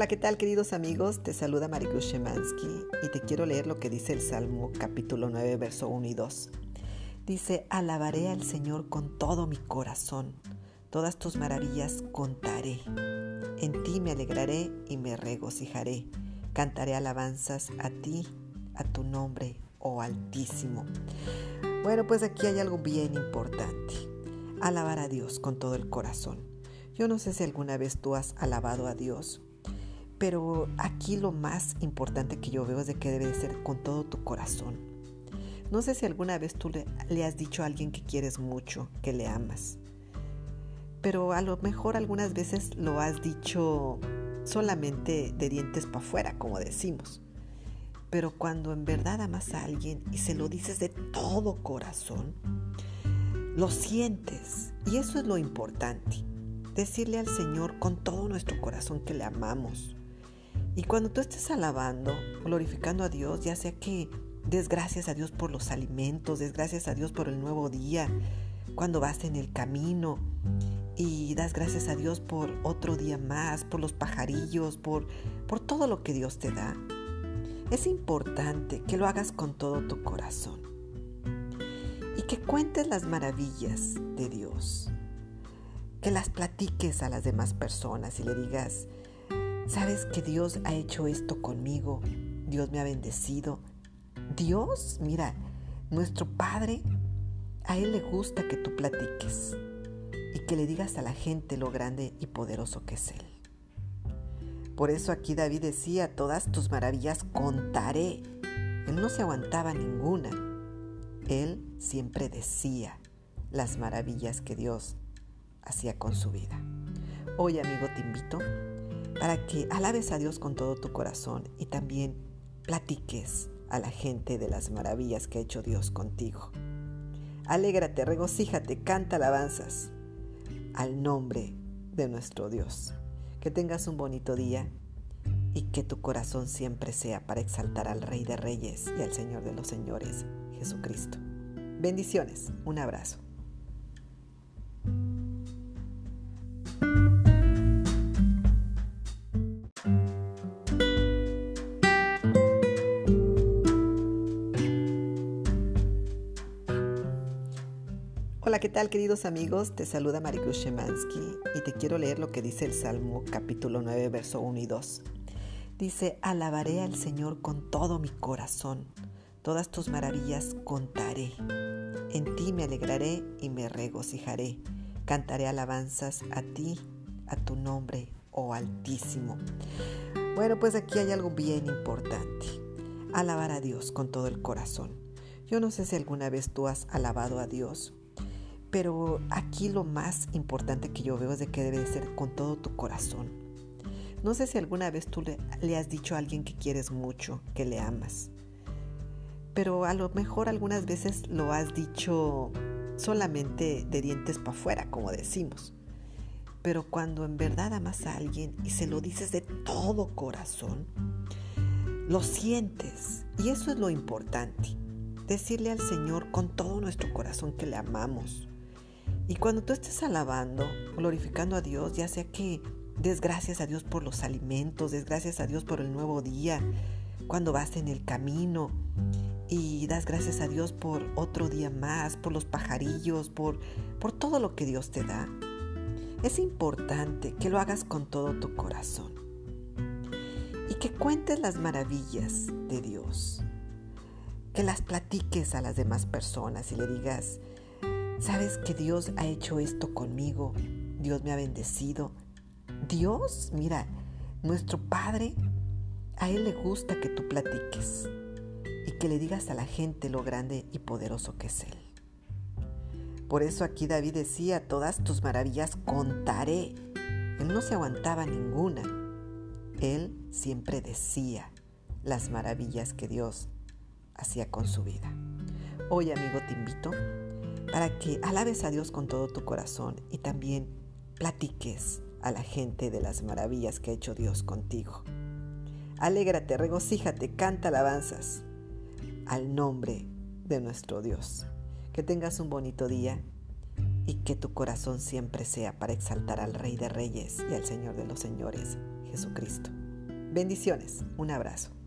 Hola, ¿qué tal queridos amigos? Te saluda Maricruz Shemansky y te quiero leer lo que dice el Salmo capítulo 9, verso 1 y 2. Dice, alabaré al Señor con todo mi corazón, todas tus maravillas contaré. En ti me alegraré y me regocijaré. Cantaré alabanzas a ti, a tu nombre, oh Altísimo. Bueno, pues aquí hay algo bien importante. Alabar a Dios con todo el corazón. Yo no sé si alguna vez tú has alabado a Dios pero aquí lo más importante que yo veo es de que debe de ser con todo tu corazón. No sé si alguna vez tú le, has dicho a alguien que quieres mucho, que le amas. Pero a lo mejor algunas veces lo has dicho solamente de dientes para afuera, como decimos. Pero cuando en verdad amas a alguien y se lo dices de todo corazón, lo sientes. Y eso es lo importante. Decirle al Señor con todo nuestro corazón que le amamos y cuando tú estés alabando, glorificando a Dios, ya sea que des gracias a Dios por los alimentos, des gracias a Dios por el nuevo día, cuando vas en el camino y das gracias a Dios por otro día más, por los pajarillos, por, por todo lo que Dios te da. Es importante que lo hagas con todo tu corazón y que cuentes las maravillas de Dios, que las platiques a las demás personas y le digas, ¿Sabes que Dios ha hecho esto conmigo? Dios me ha bendecido. Dios, mira, nuestro Padre, a Él le gusta que tú platiques y que le digas a la gente lo grande y poderoso que es Él. Por eso aquí David decía, todas tus maravillas contaré. Él no se aguantaba ninguna. Él siempre decía las maravillas que Dios hacía con su vida. Hoy, amigo, te invito para que alabes a Dios con todo tu corazón y también platiques a la gente de las maravillas que ha hecho Dios contigo. Alégrate, regocíjate, canta alabanzas al nombre de nuestro Dios. Que tengas un bonito día y que tu corazón siempre sea para exaltar al Rey de Reyes y al Señor de los Señores, Jesucristo. Bendiciones, un abrazo. Hola, ¿qué tal queridos amigos? Te saluda Maricruz Shemansky y te quiero leer lo que dice el Salmo capítulo 9, verso 1 y 2. Dice, alabaré al Señor con todo mi corazón, todas tus maravillas contaré. En ti me alegraré y me regocijaré. Cantaré alabanzas a ti, a tu nombre, oh Altísimo. Bueno, pues aquí hay algo bien importante. Alabar a Dios con todo el corazón. Yo no sé si alguna vez tú has alabado a Dios pero aquí lo más importante que yo veo es de que debe de ser con todo tu corazón. No sé si alguna vez tú le, has dicho a alguien que quieres mucho, que le amas. Pero a lo mejor algunas veces lo has dicho solamente de dientes para afuera, como decimos. Pero cuando en verdad amas a alguien y se lo dices de todo corazón, lo sientes. Y eso es lo importante. Decirle al Señor con todo nuestro corazón que le amamos. Y cuando tú estés alabando, glorificando a Dios, ya sea que des gracias a Dios por los alimentos, des gracias a Dios por el nuevo día, cuando vas en el camino y das gracias a Dios por otro día más, por los pajarillos, por, por todo lo que Dios te da. Es importante que lo hagas con todo tu corazón y que cuentes las maravillas de Dios, que las platiques a las demás personas y le digas, ¿Sabes que Dios ha hecho esto conmigo? Dios me ha bendecido. Dios, mira, nuestro Padre, a Él le gusta que tú platiques y que le digas a la gente lo grande y poderoso que es Él. Por eso aquí David decía, todas tus maravillas contaré. Él no se aguantaba ninguna. Él siempre decía las maravillas que Dios hacía con su vida. Hoy, amigo, te invito para que alabes a Dios con todo tu corazón y también platiques a la gente de las maravillas que ha hecho Dios contigo. Alégrate, regocíjate, canta alabanzas al nombre de nuestro Dios. Que tengas un bonito día y que tu corazón siempre sea para exaltar al Rey de Reyes y al Señor de los Señores, Jesucristo. Bendiciones, un abrazo.